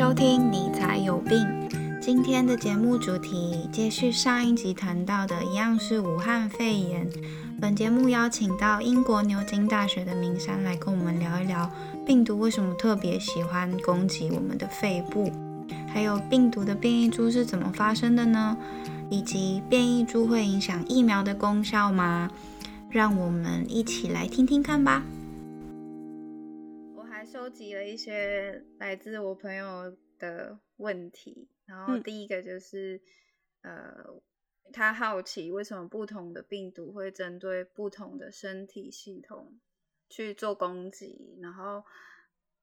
收听，你才有病。今天的节目主题接续上一集谈到的一样是武汉肺炎。本节目邀请到英国牛津大学的明山来跟我们聊一聊病毒为什么特别喜欢攻击我们的肺部，还有病毒的变异株是怎么发生的呢？以及变异株会影响疫苗的功效吗？让我们一起来听听看吧。集了一些来自我朋友的问题，然后第一个就是，呃，他好奇为什么不同的病毒会针对不同的身体系统去做攻击，然后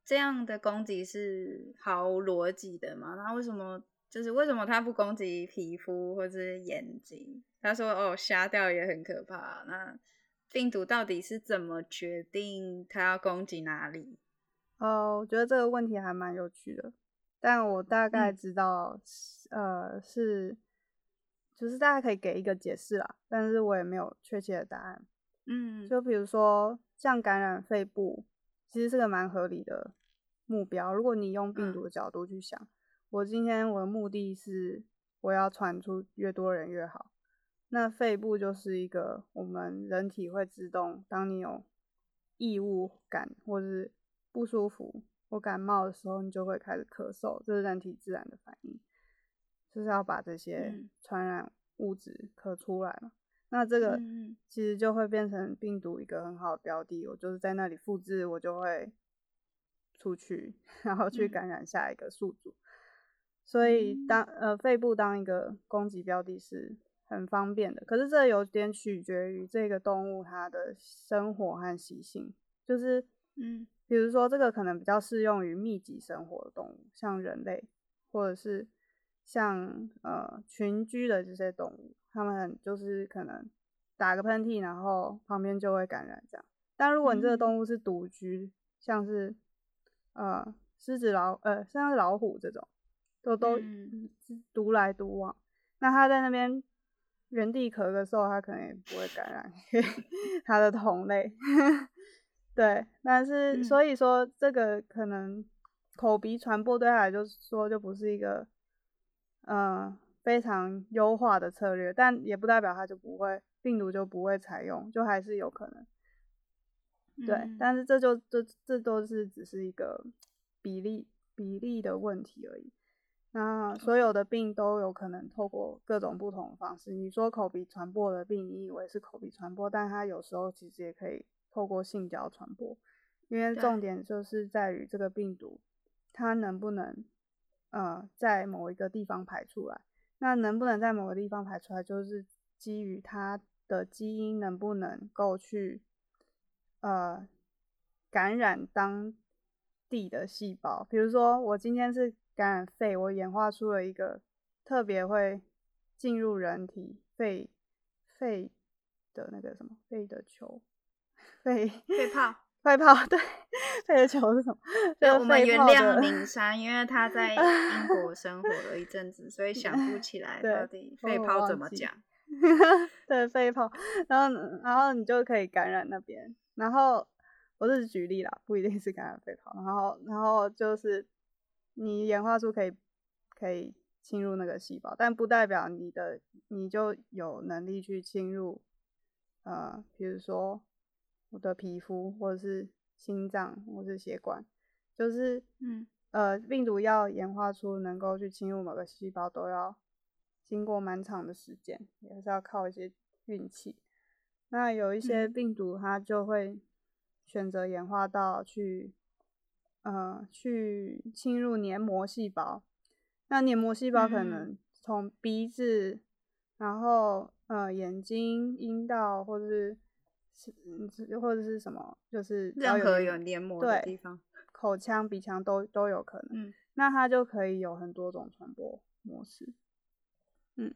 这样的攻击是毫无逻辑的嘛？那为什么就是为什么他不攻击皮肤或者是眼睛？他说哦，瞎掉也很可怕。那病毒到底是怎么决定它要攻击哪里？哦，我觉得这个问题还蛮有趣的，但我大概嗯知道，呃，是，就是大家可以给一个解释啦，但是我也没有确切的答案。嗯，就比如说像感染肺部，其实是个蛮合理的目标。如果你用病嗯毒的角度去想，我今天我的目的是我要传出越多人越好，那肺部就是一个我们人体会自动，当你有异物感或是不舒服或感冒的时候，你就会开始咳嗽，这是人体自然的反应，就是要把这些嗯。传染物质咳出来嘛。那这个其实就会变成病毒一个很好的标的，我就是在那里复制，我就会出去，然后去嗯。感染下一个宿主。所以当呃肺部当一个攻击标的是很方便的，可是这有点取决于这个动物它的生活和习性，就是嗯比如说这个可能比较适用于密集生活的动物，像人类或者是像呃群居的这些动物，它们很就是可能打个喷嚏，然后旁边就会感染这样。但如果你这个嗯动物是独居，像是呃狮子老呃像是老虎这种，都都独来独往，那它在那边原地咳个嗽，它可能也不会感染给 它的同类。对，但是嗯所以说这个可能口鼻传播对他来就是说就不是一个呃非常优化的策略，但也不代表他就不会病毒就不会采用，就还是有可能。对，嗯但是这就这这都是只是一个比例比例的问题而已。那所有的病都有可能透过各种不同的方式。你说口鼻传播的病，你以为是口鼻传播，但它有时候其实也可以透过性交传播。因为重点就是在于这个病毒，它能不能呃在某一个地方排出来。那能不能在某个地方排出来，就是基于它的基因能不能够去呃感染当地的细胞。比如说，我今天是感染肺，我演化出了一个特别会进入人体肺肺的那个什么肺的球，肺肺 泡。肺泡 对，肺的球是什么？对，我们原谅的明山，因为他在英国 生活了一阵子，所以想不起来对到底肺泡怎么讲。对肺泡，然后然后你就可以感染那边。然后我是举例啦，不一定是感染肺泡。然后然后就是你演化出可以可以侵入那个细胞，但不代表你的你就有能力去侵入呃，比如说我的皮肤或者是心脏或是血管，就是嗯呃，病毒要演化出能够去侵入某个细胞，都要经过蛮长的时间，也是要靠一些运气。那有一些嗯病毒，它就会选择演化到去，呃，去侵入黏膜细胞。那黏膜细胞可嗯能从鼻子，然后呃眼睛、阴道，或者是是嗯或者是什么，就是任何有黏膜的对地方。口腔、鼻腔都都有可能。嗯那它就可以有很多种传播模式。嗯，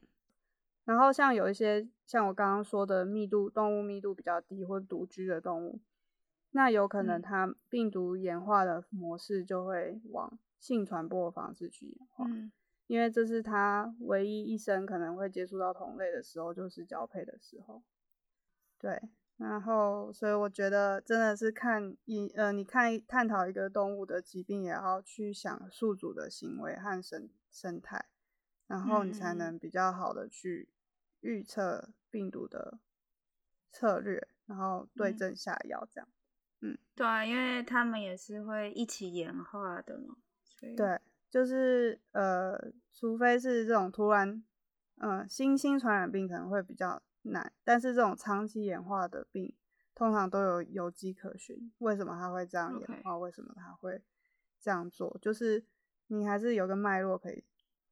然后像有一些像我刚刚说的密度动物密度比较低或独居的动物，那有可能嗯它病毒演化的模式就会往性传播的方式去演化，嗯因为这是它唯一一生可能会接触到同类的时候，就是交配的时候。对，然后，所以我觉得真的是看一呃，你看探讨一个动物的疾病，也要去想宿主的行为和生生态，然后你才能比较好的去预测病毒的策略，然后对症下药这样。嗯，对啊，因为他们也是会一起演化的嘛。对，就是呃，除非是这种突然，嗯，新兴传染病可能会比较。难，但是这种长期演化的病，通常都有有迹可循。为什么它会这样演化？为什么它会这样做？就是你还是有个脉络可以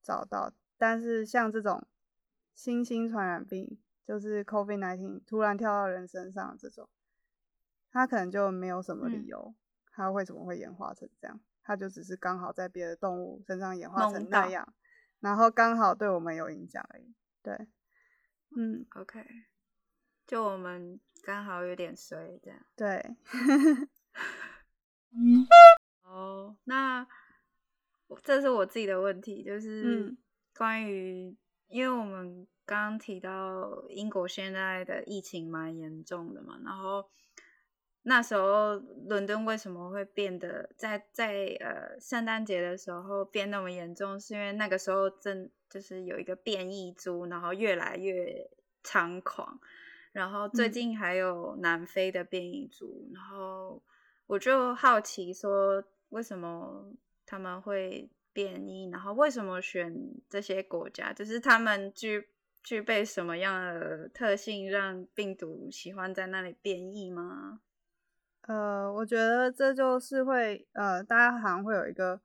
找到。但是像这种新兴传染病，就是 COVID-19 突然跳到人身上这种，它可能就没有什么理由，它为什么会演化成这样？它就只是刚好在别的动物身上演化成那样，然后刚好对我们有影响而已。对。嗯，OK，就我们刚好有点衰这样。对，嗯哦，那这是我自己的问题，就是关于，因为我们刚刚提到英国现在的疫情蛮严重的嘛，然后那时候伦敦为什么会变得在在呃圣诞节的时候变那么严重，是因为那个时候正。就是有一个变异株，然后越来越猖狂，然后最近还有南非的变异株，然后我就好奇说，为什么他们会变异？然后为什么选这些国家？就是他们具具备什么样的特性，让病毒喜欢在那里变异吗？呃，我觉得这就是会呃，大家好像会有一个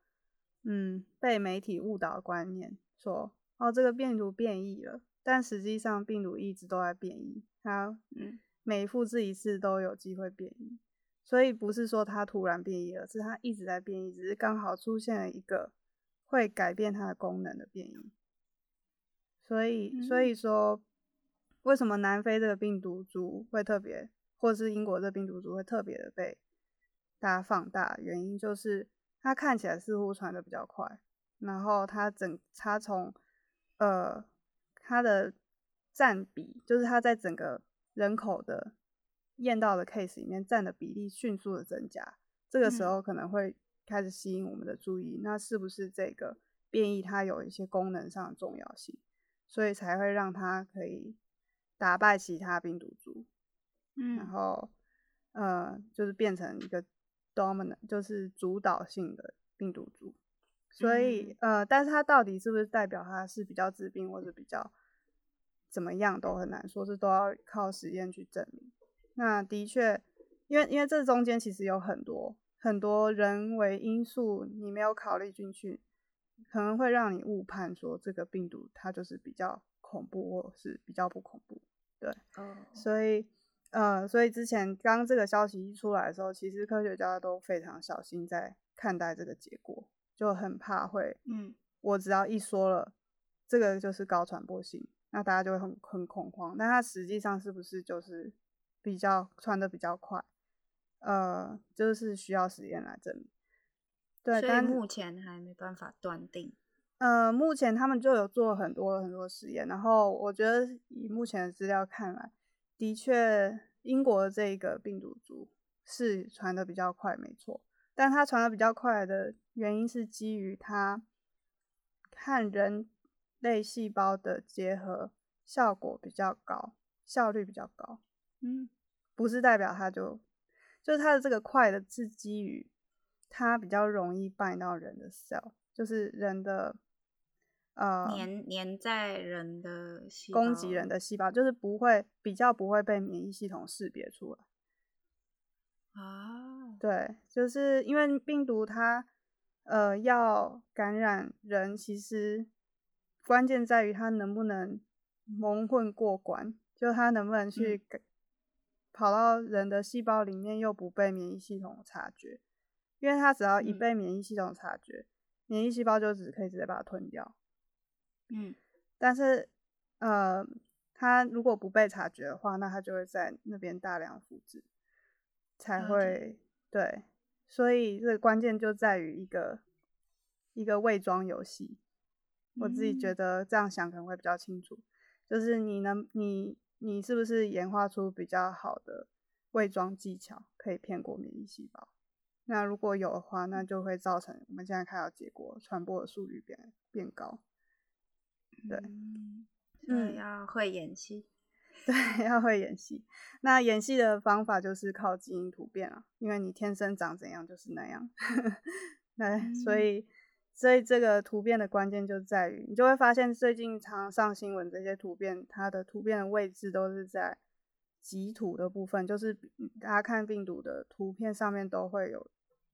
嗯被媒体误导的观念。说哦，这个病毒变异了，但实际上病毒一直都在变异，它嗯每复制一次都有机会变异，所以不是说它突然变异了，是它一直在变异，只是刚好出现了一个会改变它的功能的变异。所以所以说，为什么南非这个病毒株会特别，或是英国这病毒株会特别的被大家放大？原因就是它看起来似乎传的比较快。然后它整，它从，呃，它的占比，就是它在整个人口的验到的 case 里面占的比例迅速的增加，这个时候可能会开始吸引我们的注意，那是不是这个变异它有一些功能上的重要性，所以才会让它可以打败其他病毒株，嗯，然后，呃，就是变成一个 dominant，就是主导性的病毒株。所以，呃，但是它到底是不是代表它是比较致病或者比较怎么样都很难说，是都要靠实验去证明。那的确，因为因为这中间其实有很多很多人为因素，你没有考虑进去，可能会让你误判说这个病毒它就是比较恐怖或是比较不恐怖。对，所以，呃，所以之前刚这个消息一出来的时候，其实科学家都非常小心在看待这个结果。就很怕会，嗯，我只要一说了，这个就是高传播性，那大家就会很很恐慌。但它实际上是不是就是比较传的比较快？呃，就是需要实验来证明。对，但目前还没办法断定。呃，目前他们就有做很多很多实验，然后我觉得以目前的资料看来，的确英国的这个病毒株是传的比较快，没错。但它传的比较快的原因是基于它和人类细胞的结合效果比较高，效率比较高。嗯，不是代表它就就是它的这个快的是基于它比较容易办到人的 cell，就是人的呃粘粘在人的攻击人的。细胞，就是不会比较不会被免疫系统识别出来。啊，对，就是因为病毒它，呃，要感染人，其实关键在于它能不能蒙混过关，就它能不能去跑到人的细胞里面，又不被免疫系统察觉，因为它只要一被免疫系统察觉，免疫细胞就只可以直接把它吞掉。嗯，但是，呃，他如果不被察觉的话，那他就会在那边大量复制。才会对，所以这个关键就在于一个一个伪装游戏。我自己觉得这样想可能会比较清楚，就是你能你你是不是演化出比较好的伪装技巧可以骗过免疫细胞。那如果有的话，那就会造成我们现在看到结果传播的速率变变高。对，嗯，要会演戏。对，要会演戏。那演戏的方法就是靠基因突变啊，因为你天生长怎样就是那样。对，所以，所以这个突变的关键就在于，你就会发现最近常上新闻这些突变，它的突变的位置都是在棘突的部分，就是大家看病毒的图片上面都会有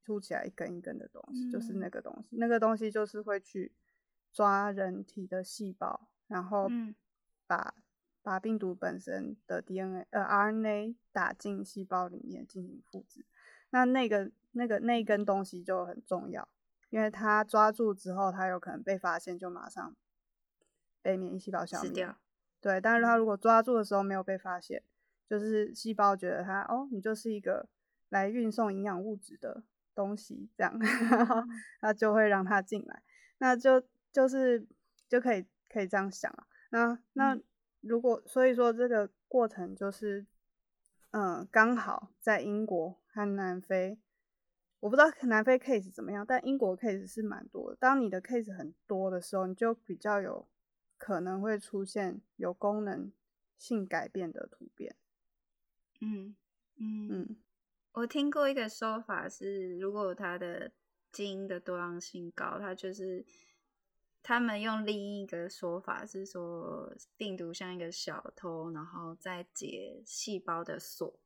凸起来一根一根的东西，就是那个东西，那个东西就是会去抓人体的细胞，然后把。把病毒本身的 DNA 呃 RNA 打进细胞里面进行复制，那那个那个那根东西就很重要，因为它抓住之后，它有可能被发现，就马上被免疫细胞消灭掉。对，但是它如果抓住的时候没有被发现，就是细胞觉得它哦，你就是一个来运送营养物质的东西，这样，那就会让它进来，那就就是就可以可以这样想啊，那那。如果所以说这个过程就是，嗯，刚好在英国和南非，我不知道南非 case 怎么样，但英国 case 是蛮多的。当你的 case 很多的时候，你就比较有可能会出现有功能性改变的突变。嗯嗯嗯，我听过一个说法是，如果它的基因的多样性高，它就是。他们用另一个说法是说，病毒像一个小偷，然后再解细胞的锁。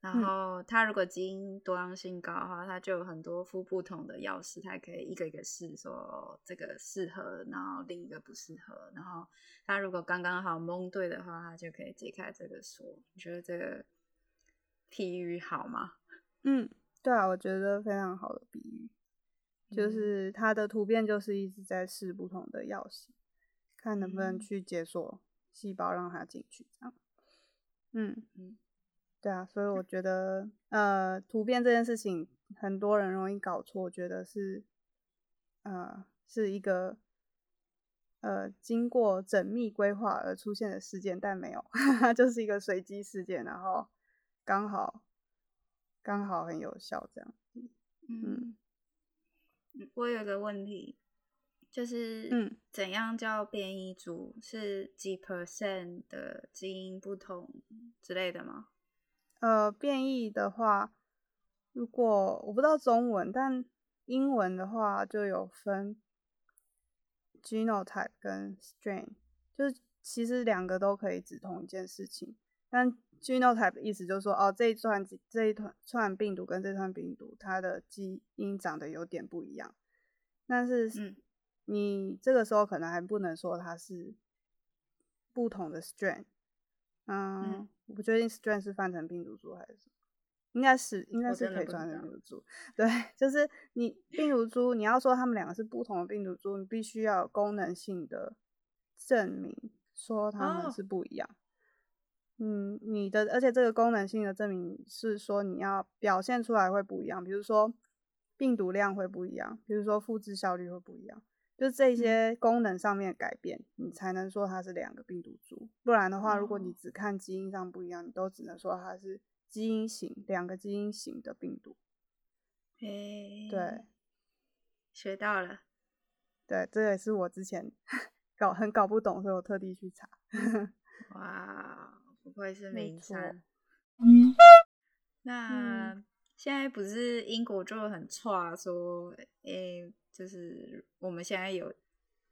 然后它如果基因多样性高的话，它就有很多副不同的钥匙，它可以一个一个试，说这个适合，然后另一个不适合。然后它如果刚刚好蒙对的话，它就可以解开这个锁。你觉得这个比喻好吗？嗯，对啊，我觉得非常好的。就是它的突变，就是一直在试不同的钥匙，看能不能去解锁细胞，让它进去。这样，嗯。嗯，对啊，所以我觉得，呃，突变这件事情，很多人容易搞错，觉得是，呃，是一个，呃，经过缜密规划而出现的事件，但没有，它 就是一个随机事件，然后刚好，刚好很有效，这样，嗯。我有个问题，就是嗯，怎样叫变异株？是几 percent 的基因不同之类的吗？呃，变异的话，如果我不知道中文，但英文的话就有分 genotype 跟 strain，就是其实两个都可以指同一件事情，但 genotype 意思就是说，哦，这一串这一串串病毒跟这串病毒，它的基因长得有点不一样。但是，嗯，你这个时候可能还不能说它是不同的 strain。嗯，我不确定 strain 是翻成病毒株还是什么，应该是应该是可以翻成病毒株。对，就是你病毒株，你要说它们两个是不同的病毒株，你必须要有功能性的证明说它们是不一样。嗯，你的，而且这个功能性的证明是说你要表现出来会不一样，比如说病毒量会不一样，比如说复制效率会不一样，就这些功能上面改变，你才能说它是两个病毒株。不然的话，如果你只看基因上不一样，你都只能说它是基因型两个基因型的病毒。诶，对，学到了。对，这也是我之前 搞很搞不懂，所以我特地去查。哇。不愧是名山。那现在不是英国就很差，说诶，就是我们现在有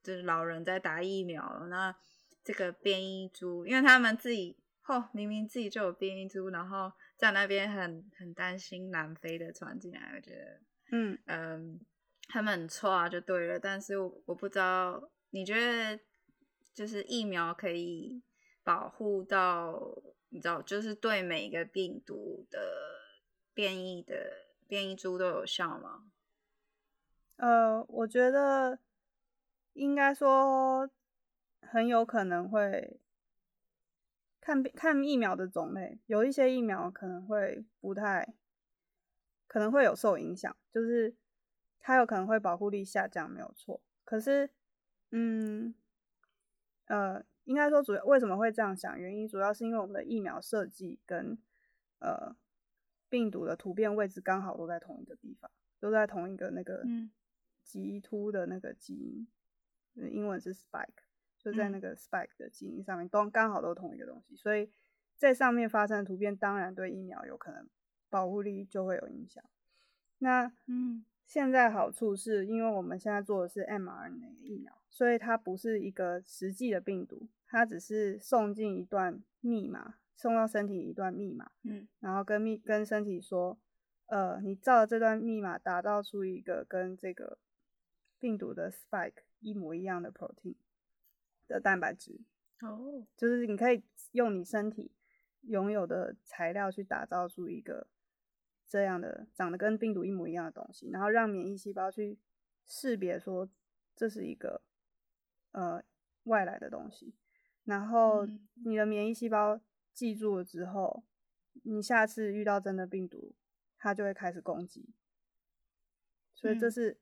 就是老人在打疫苗了。那这个变异株，因为他们自己哦，明明自己就有变异株，然后在那边很很担心南非的传进来，我觉得嗯嗯，他们很差就对了。但是我不知道，你觉得就是疫苗可以？保护到你知道，就是对每一个病毒的变异的变异株都有效吗？呃，我觉得应该说很有可能会看看疫苗的种类，有一些疫苗可能会不太可能会有受影响，就是它有可能会保护力下降，没有错。可是，嗯，呃。应该说，主要为什么会这样想？原因主要是因为我们的疫苗设计跟呃病毒的突变位置刚好都在同一个地方，都在同一个那个棘突的那个基因，英文是 spike，就在那个 spike 的基因上面都刚好都同一个东西，所以在上面发生的突变，当然对疫苗有可能保护力就会有影响。那嗯。现在好处是因为我们现在做的是 mRNA 疫苗，所以它不是一个实际的病毒，它只是送进一段密码，送到身体一段密码，嗯，然后跟密跟身体说，呃，你照这段密码打造出一个跟这个病毒的 spike 一模一样的 protein 的蛋白质，哦，就是你可以用你身体拥有的材料去打造出一个。这样的长得跟病毒一模一样的东西，然后让免疫细胞去识别说这是一个呃外来的东西，然后你的免疫细胞记住了之后，你下次遇到真的病毒，它就会开始攻击。所以这是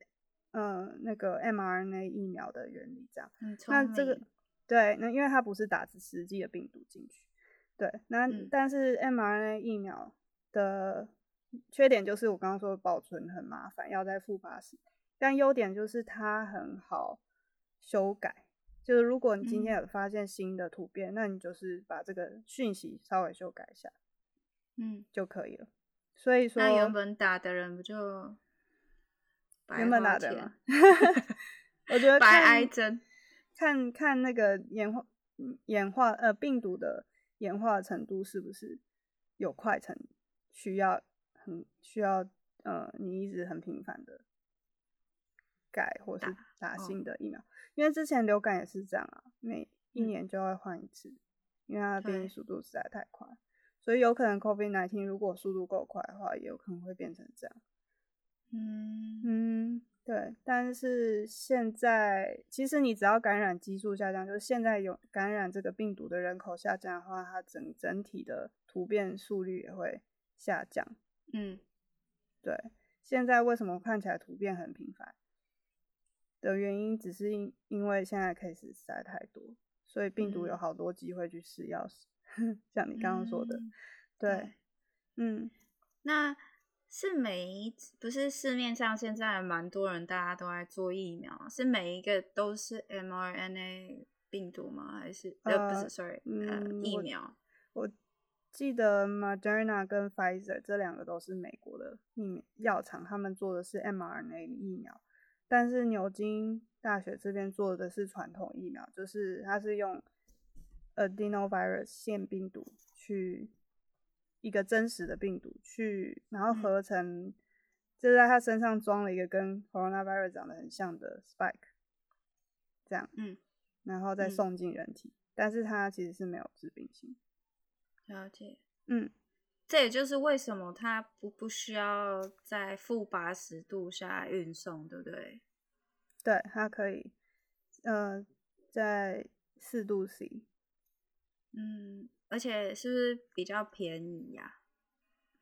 嗯那个 mRNA 疫苗的原理，这样。那这个对，那因为它不是打实际的病毒进去，对，那但是 mRNA 疫苗的。缺点就是我刚刚说保存很麻烦，要再复发时。但优点就是它很好修改，就是如果你今天有发现新的突变，那你就是把这个讯息稍微修改一下，嗯，就可以了。所以说，那原本打的人不就原本打的吗？我觉得白挨针，看看那个演化演化呃病毒的演化程度是不是有快成需要。很需要，呃，你一直很频繁的改或是打新的疫苗，因为之前流感也是这样啊，每一年就会换一次，因为它的变异速度实在太快，所以有可能 COVID-19 如果速度够快的话，也有可能会变成这样。嗯嗯，对，但是现在其实你只要感染基数下降，就是现在有感染这个病毒的人口下降的话，它整整体的突变速率也会下降。嗯，对，现在为什么看起来突变很频繁的原因，只是因因为现在 case 实在太多，所以病毒有好多机会去试药，像你刚刚说的，对，嗯，那是每一不是市面上现在蛮多人大家都在做疫苗，是每一个都是 mRNA 病毒吗？还是呃不是，sorry，呃疫苗，我。记得 Moderna 跟 Pfizer 这两个都是美国的疫苗药厂，他们做的是 mRNA 疫苗，但是牛津大学这边做的是传统疫苗，就是它是用 adenovirus 腺病毒去一个真实的病毒去，然后合成，就在它身上装了一个跟 coronavirus 长得很像的 spike，这样，嗯，然后再送进人体，但是它其实是没有致病性。了解，嗯，这也就是为什么它不不需要在负八十度下运送，对不对？对，它可以，呃，在四度 C，嗯，而且是不是比较便宜呀？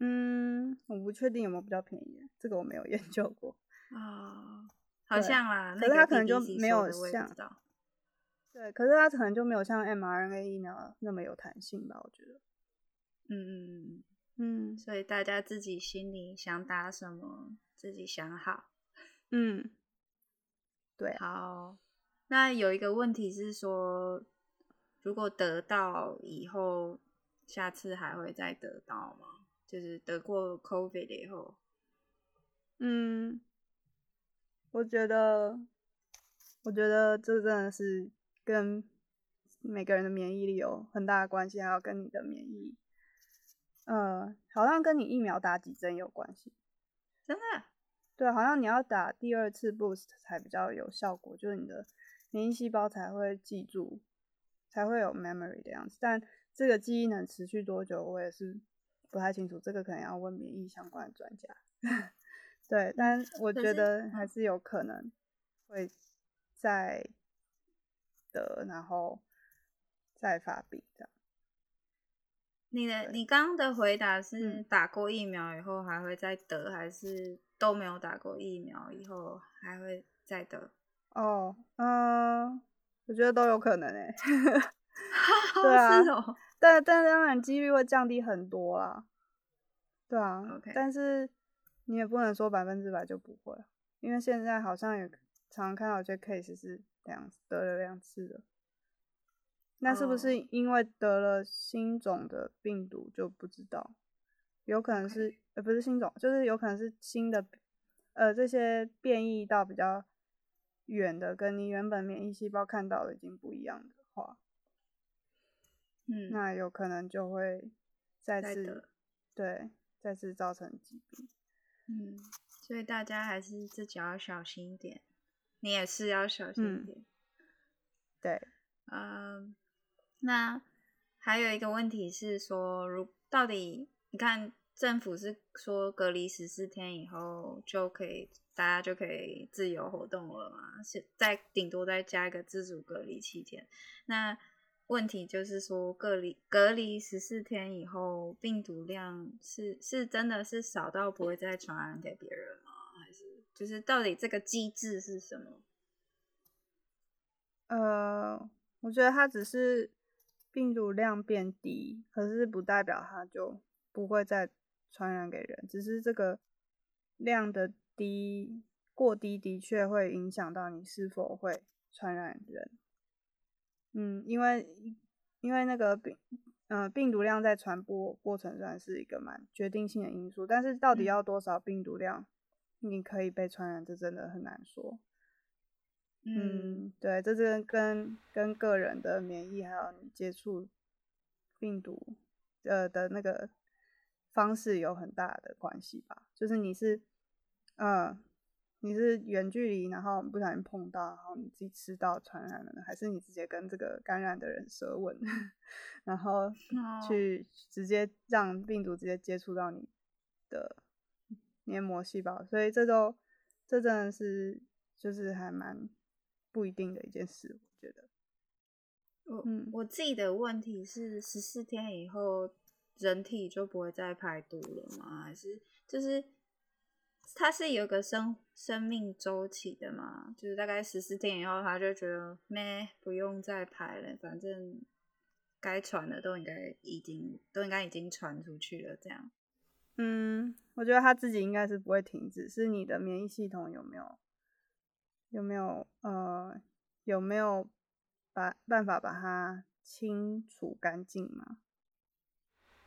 嗯，我不确定有没有比较便宜，这个我没有 研究过啊，好像啦，可是它可能就没有像，对，可是它可能就没有像 mRNA 疫苗那么有弹性吧？我觉得。嗯嗯嗯嗯，所以大家自己心里想打什么，自己想好。嗯，对。好，那有一个问题是说，如果得到以后，下次还会再得到吗？就是得过 COVID 以后。嗯，我觉得，我觉得这真的是跟每个人的免疫力有很大的关系，还有跟你的免疫。呃，好像跟你疫苗打几针有关系，真的？对，好像你要打第二次 boost 才比较有效果，就是你的免疫细胞才会记住，才会有 memory 的样子。但这个记忆能持续多久，我也是不太清楚，这个可能要问免疫相关的专家。对，但我觉得还是有可能会再得，然后再发病这样。你的你刚刚的回答是打过疫苗以后还会再得，还是都没有打过疫苗以后还会再得？哦，嗯，我觉得都有可能诶。对 啊，是哦。但但当然几率会降低很多啦。对啊 OK 但是你也不能说百分之百就不会，因为现在好像也常常看到有些 case 是两得了两次的，那是不是哦因为得了新种的病毒就不知道？有可能是呃不是新种，就是有可能是新的，呃这些变异到比较远的，跟你原本免疫细胞看到的已经不一样的话，嗯，那有可能就会再次对再次造成疾病。嗯，所以大家还是自己要小心一点，你也是要小心一嗯点。对，嗯，那还有一个问题是说，如到底你看政府是说隔离十四天以后就可以，大家就可以自由活动了嘛？是再顶多再加一个自主隔离七天。那问题就是说，隔离隔离十四天以后，病毒量是是真的是少到不会再传染给别人吗？还是就是到底这个机制是什么？呃，我觉得它只是病毒量变低，可是不代表它就不会再传染给人，只是这个量的低过低的确会影响到你是否会传染人。嗯，因为因为那个病，呃，病毒量在传播过程算是一个蛮决定性的因素，但是到底嗯要多少病毒量，你可以被传染，这真的很难说。嗯，对，这是跟跟个人的免疫还有你接触病毒呃的那个方式有很大的关系吧。就是你是呃你是远距离，然后不小心碰到，然后你自己吃到传染了呢，还是你直接跟这个感染的人舌吻，然后哦。去直接让病毒直接接触到你的黏膜细胞，所以这都这真的是就是还蛮不一定的一件事，我觉得。我、嗯我自己的问题是十四天以后人体就不会再排毒了吗？还是就是它是有个生生命周期的嘛？就是大概十四天以后，他就觉得咩不用再排了，反正该传的都应该已经都应该已经传出去了，这样。嗯，我觉得他自己应该是不会停止，是你的免疫系统有没有有没有呃有没有把办法把它清除干净吗？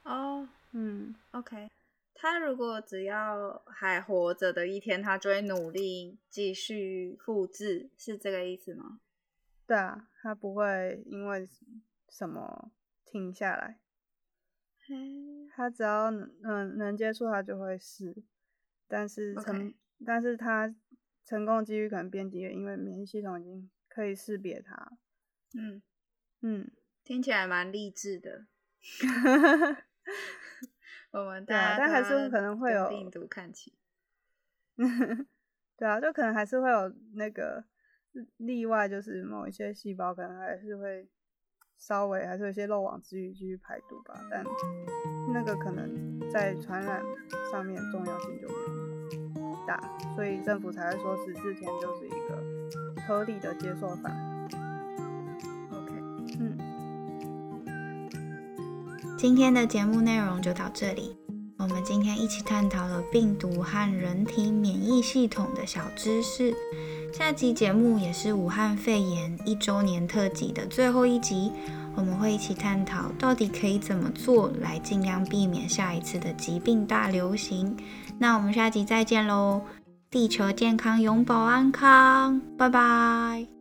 哦、嗯，o k 他如果只要还活着的一天，他就会努力继续复制，是这个意思吗？对啊，他不会因为什么停下来，嘿。他只要能嗯能接触他就会试，但是成 OK 但是他成功的几率可能变低了，因为免疫系统已经可以识别它。嗯。嗯，听起来蛮励志的。我们对啊但还是可能会有病毒看齐。对啊，就可能还是会有那个例外，就是某一些细胞可能还是会稍微还是有一些漏网之鱼继续排毒吧，但那个可能在传染上面重要性就没有大，所以政府才会说十四天就是一个合理的接受范围。OK，嗯，今天的节目内容就到这里。我们今天一起探讨了病毒和人体免疫系统的小知识。下集节目也是武汉肺炎一周年特辑的最后一集，我们会一起探讨到底可以怎么做来尽量避免下一次的疾病大流行。那我们下集再见喽！地球健康，永保安康，拜拜。